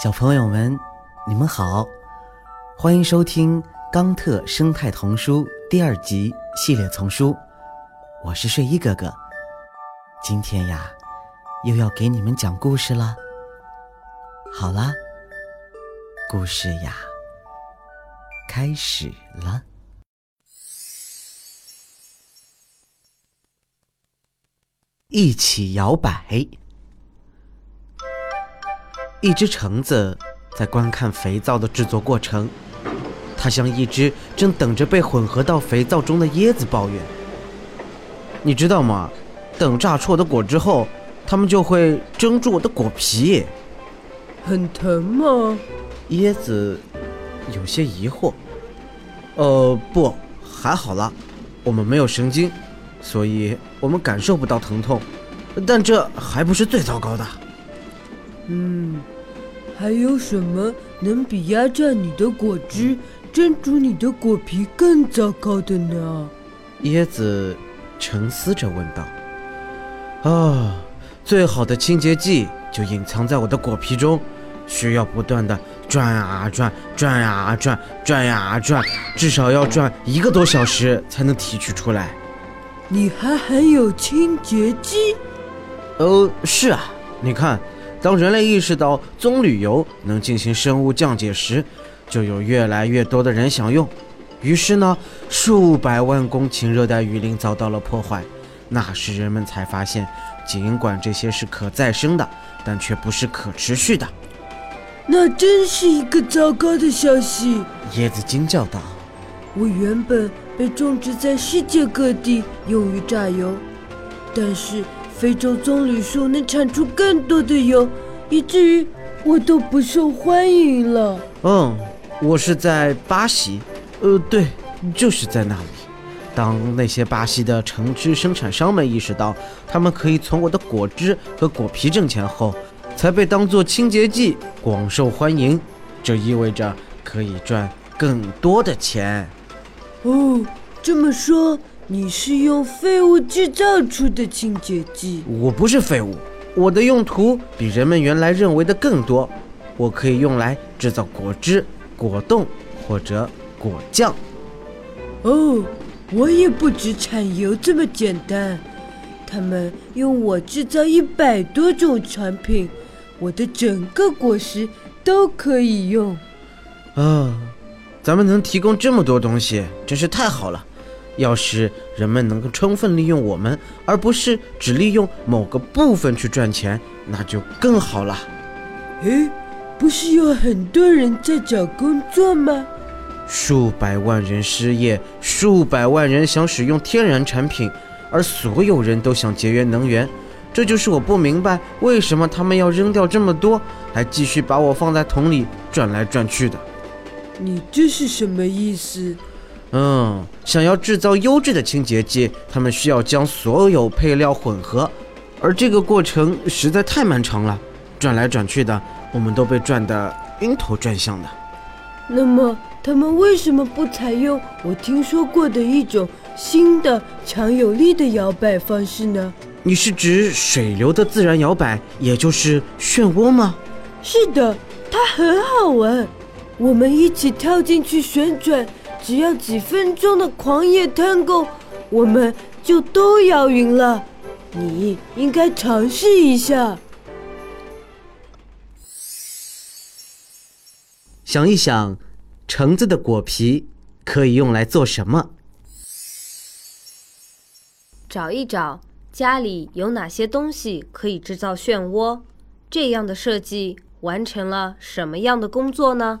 小朋友们，你们好，欢迎收听《冈特生态童书》第二集系列丛书。我是睡衣哥哥，今天呀，又要给你们讲故事了。好啦，故事呀，开始了。一起摇摆。一只橙子在观看肥皂的制作过程，它像一只正等着被混合到肥皂中的椰子抱怨：“你知道吗？等榨出我的果汁后，它们就会蒸住我的果皮。很疼吗？”椰子有些疑惑：“呃，不，还好啦，我们没有神经，所以我们感受不到疼痛。但这还不是最糟糕的。”嗯，还有什么能比压榨你的果汁、蒸煮你的果皮更糟糕的呢？椰子沉思着问道。啊，最好的清洁剂就隐藏在我的果皮中，需要不断的转啊转，转啊转，转呀转，至少要转一个多小时才能提取出来。你还含有清洁剂？哦，是啊，你看。当人类意识到棕榈油能进行生物降解时，就有越来越多的人享用。于是呢，数百万公顷热带雨林遭到了破坏。那时人们才发现，尽管这些是可再生的，但却不是可持续的。那真是一个糟糕的消息！椰子惊叫道：“我原本被种植在世界各地，用于榨油，但是……”非洲棕榈树能产出更多的油，以至于我都不受欢迎了。嗯，我是在巴西，呃，对，就是在那里。当那些巴西的橙汁生产商们意识到他们可以从我的果汁和果皮挣钱后，才被当作清洁剂广受欢迎。这意味着可以赚更多的钱。哦，这么说。你是用废物制造出的清洁剂？我不是废物，我的用途比人们原来认为的更多。我可以用来制造果汁、果冻或者果酱。哦，我也不止产油这么简单。他们用我制造一百多种产品，我的整个果实都可以用。啊，咱们能提供这么多东西，真是太好了。要是人们能够充分利用我们，而不是只利用某个部分去赚钱，那就更好了。诶，不是有很多人在找工作吗？数百万人失业，数百万人想使用天然产品，而所有人都想节约能源。这就是我不明白为什么他们要扔掉这么多，还继续把我放在桶里转来转去的。你这是什么意思？嗯，想要制造优质的清洁剂，他们需要将所有配料混合，而这个过程实在太漫长了，转来转去的，我们都被转得晕头转向的。那么，他们为什么不采用我听说过的一种新的强有力的摇摆方式呢？你是指水流的自然摇摆，也就是漩涡吗？是的，它很好玩，我们一起跳进去旋转。只要几分钟的狂野探戈，我们就都摇匀了。你应该尝试一下。想一想，橙子的果皮可以用来做什么？找一找家里有哪些东西可以制造漩涡。这样的设计完成了什么样的工作呢？